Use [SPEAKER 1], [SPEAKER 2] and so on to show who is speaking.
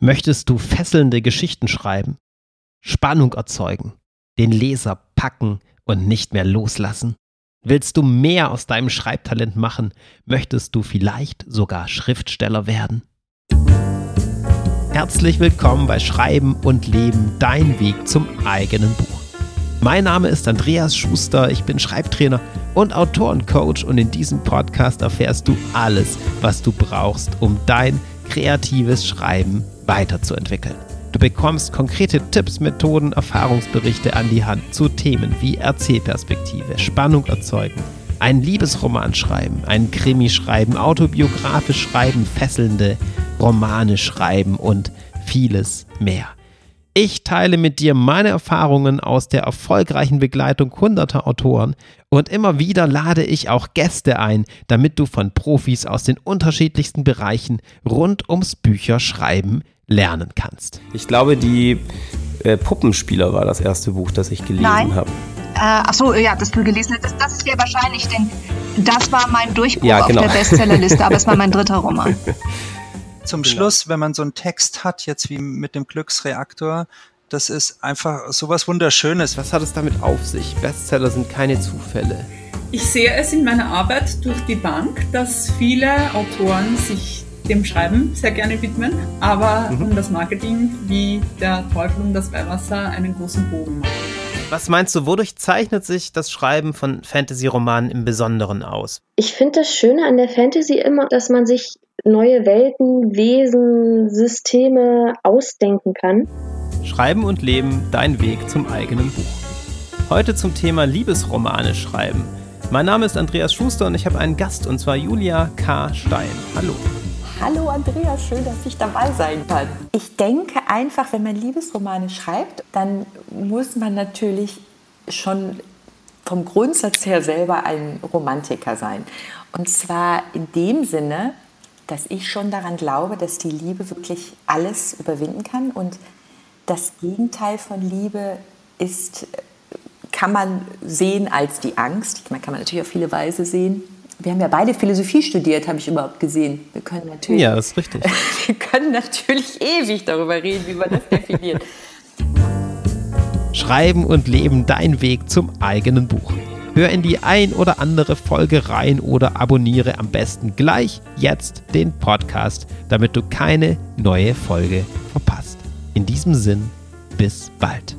[SPEAKER 1] Möchtest du fesselnde Geschichten schreiben, Spannung erzeugen, den Leser packen und nicht mehr loslassen? Willst du mehr aus deinem Schreibtalent machen? Möchtest du vielleicht sogar Schriftsteller werden? Herzlich willkommen bei Schreiben und Leben, dein Weg zum eigenen Buch. Mein Name ist Andreas Schuster, ich bin Schreibtrainer und Autorencoach und in diesem Podcast erfährst du alles, was du brauchst, um dein kreatives Schreiben weiterzuentwickeln. Du bekommst konkrete Tipps, Methoden, Erfahrungsberichte an die Hand zu Themen wie Erzählperspektive, Spannung erzeugen, einen Liebesroman schreiben, einen Krimi schreiben, autobiografisch schreiben, fesselnde Romane schreiben und vieles mehr. Ich teile mit dir meine Erfahrungen aus der erfolgreichen Begleitung hunderter Autoren und immer wieder lade ich auch Gäste ein, damit du von Profis aus den unterschiedlichsten Bereichen rund ums Bücherschreiben lernen kannst.
[SPEAKER 2] Ich glaube, die äh, Puppenspieler war das erste Buch, das ich gelesen habe.
[SPEAKER 3] Äh, achso, ja, das du gelesen hast, das, das ist ja wahrscheinlich, denn das war mein Durchbruch
[SPEAKER 2] Ja, genau.
[SPEAKER 3] auf der Bestsellerliste, aber es war mein dritter Roman.
[SPEAKER 4] Zum
[SPEAKER 2] Genau.
[SPEAKER 4] Schluss, wenn man so einen Text hat, jetzt wie mit dem Glücksreaktor, das ist einfach sowas Wunderschönes.
[SPEAKER 2] Was hat es damit auf sich? Bestseller sind keine Zufälle.
[SPEAKER 5] Ich sehe es in meiner Arbeit durch die Bank, dass viele Autoren sich dem Schreiben sehr gerne widmen, aber um das Marketing wie der Teufel um das Weihwasser einen großen Bogen machen.
[SPEAKER 1] Was meinst du, wodurch zeichnet sich das Schreiben von Fantasy-Romanen im Besonderen aus?
[SPEAKER 6] Ich finde das Schöne an der Fantasy immer, dass man sich neue Welten, Wesen, Systeme ausdenken kann.
[SPEAKER 1] Schreiben und Leben, dein Weg zum eigenen Buch. Heute zum Thema Liebesromane schreiben. Mein Name ist Andreas Schuster und ich habe einen Gast und zwar Julia K. Stein. Hallo.
[SPEAKER 7] Hallo Andreas, schön, dass ich dabei sein kann. Ich denke einfach, wenn man Liebesromane schreibt, dann muss man natürlich schon vom Grundsatz her selber ein Romantiker sein. Und zwar in dem Sinne, dass ich schon daran glaube, dass die Liebe wirklich alles überwinden kann und das Gegenteil von Liebe ist, kann man sehen als die Angst. Meine, kann man natürlich auf viele Weise sehen. Wir haben ja beide Philosophie studiert, habe ich überhaupt gesehen. Wir können natürlich,
[SPEAKER 1] Ja, das ist richtig.
[SPEAKER 7] wir können natürlich ewig darüber reden, wie man das definiert.
[SPEAKER 1] Schreiben und Leben, dein Weg zum eigenen Buch. Hör in die ein oder andere Folge rein oder abonniere am besten gleich jetzt den Podcast, damit du keine neue Folge verpasst. In diesem Sinn, bis bald.